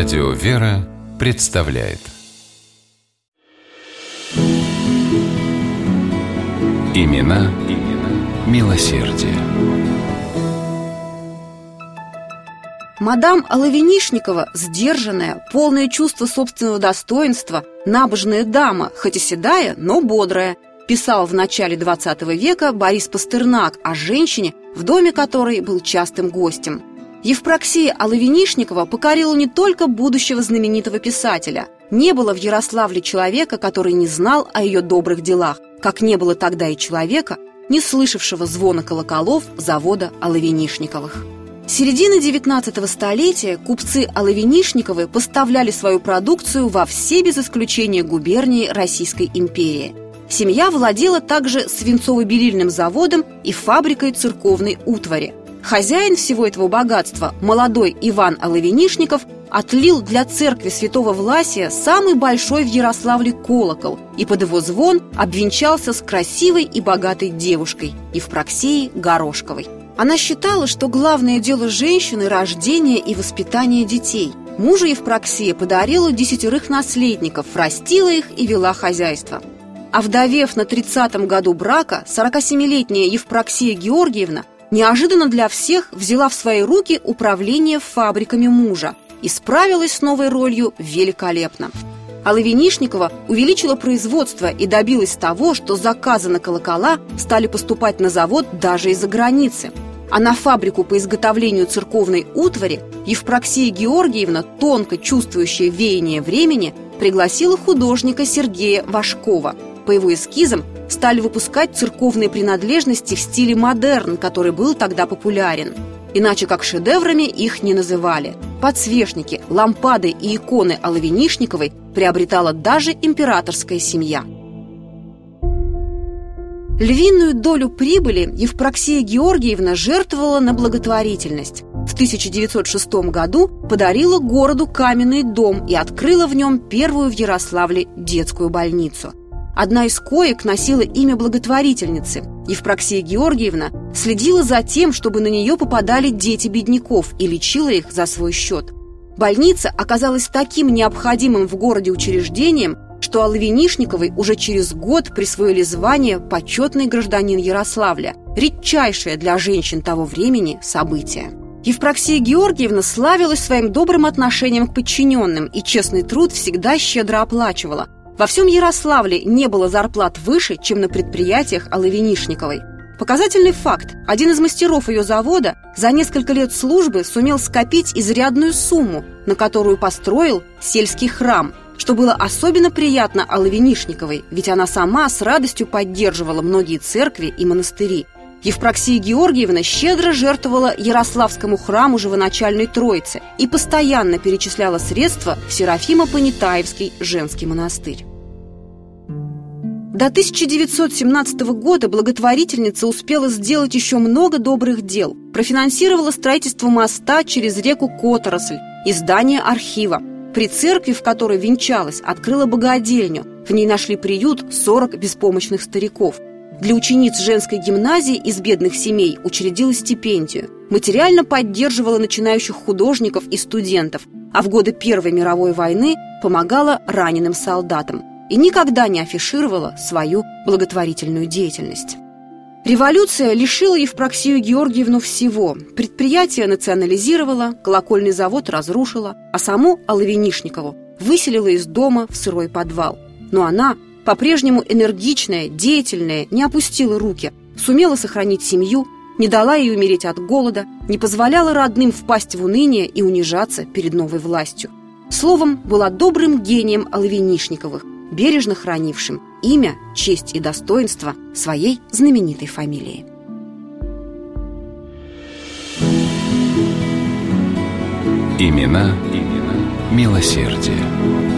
Радио «Вера» представляет Имена, имена милосердие. Мадам Оловинишникова – сдержанная, полное чувство собственного достоинства, набожная дама, хоть и седая, но бодрая, писал в начале XX века Борис Пастернак о женщине, в доме которой был частым гостем. Евпроксия Оловинишникова покорила не только будущего знаменитого писателя. Не было в Ярославле человека, который не знал о ее добрых делах, как не было тогда и человека, не слышавшего звона колоколов завода Оловинишниковых. С середины 19 столетия купцы Оловинишниковы поставляли свою продукцию во все без исключения губернии Российской империи. Семья владела также свинцово-белильным заводом и фабрикой церковной утвари. Хозяин всего этого богатства, молодой Иван Оловинишников, отлил для церкви святого Власия самый большой в Ярославле колокол и под его звон обвенчался с красивой и богатой девушкой Евпроксией Горошковой. Она считала, что главное дело женщины – рождение и воспитание детей. Мужу Евпроксия подарила десятерых наследников, растила их и вела хозяйство. А вдовев на 30-м году брака, 47-летняя Евпроксия Георгиевна неожиданно для всех взяла в свои руки управление фабриками мужа и справилась с новой ролью великолепно. Алла Винишникова увеличила производство и добилась того, что заказы на колокола стали поступать на завод даже из-за границы – а на фабрику по изготовлению церковной утвари Евпроксия Георгиевна, тонко чувствующая веяние времени, пригласила художника Сергея Вашкова. По его эскизам стали выпускать церковные принадлежности в стиле модерн, который был тогда популярен. Иначе как шедеврами их не называли. Подсвечники, лампады и иконы Оловинишниковой приобретала даже императорская семья – Львиную долю прибыли Евпроксия Георгиевна жертвовала на благотворительность. В 1906 году подарила городу каменный дом и открыла в нем первую в Ярославле детскую больницу. Одна из коек носила имя благотворительницы. Евпроксия Георгиевна следила за тем, чтобы на нее попадали дети бедняков и лечила их за свой счет. Больница оказалась таким необходимым в городе учреждением, что Алле Винишниковой уже через год присвоили звание «Почетный гражданин Ярославля», редчайшее для женщин того времени событие. Евпроксия Георгиевна славилась своим добрым отношением к подчиненным и честный труд всегда щедро оплачивала. Во всем Ярославле не было зарплат выше, чем на предприятиях Аллы Винишниковой. Показательный факт. Один из мастеров ее завода за несколько лет службы сумел скопить изрядную сумму, на которую построил сельский храм – что было особенно приятно Алле ведь она сама с радостью поддерживала многие церкви и монастыри. Евпроксия Георгиевна щедро жертвовала Ярославскому храму Живоначальной Троицы и постоянно перечисляла средства в Серафимо-Понятаевский женский монастырь. До 1917 года благотворительница успела сделать еще много добрых дел. Профинансировала строительство моста через реку Которосль, издание архива, при церкви, в которой венчалась, открыла богадельню. В ней нашли приют 40 беспомощных стариков. Для учениц женской гимназии из бедных семей учредила стипендию. Материально поддерживала начинающих художников и студентов, а в годы Первой мировой войны помогала раненым солдатам и никогда не афишировала свою благотворительную деятельность. Революция лишила Евпроксию Георгиевну всего. Предприятие национализировала, колокольный завод разрушила, а саму Алавинишникову выселила из дома в сырой подвал. Но она, по-прежнему энергичная, деятельная, не опустила руки, сумела сохранить семью, не дала ей умереть от голода, не позволяла родным впасть в уныние и унижаться перед новой властью. Словом, была добрым гением Алавинишниковых, бережно хранившим имя, честь и достоинство своей знаменитой фамилии. Имена, имена милосердие.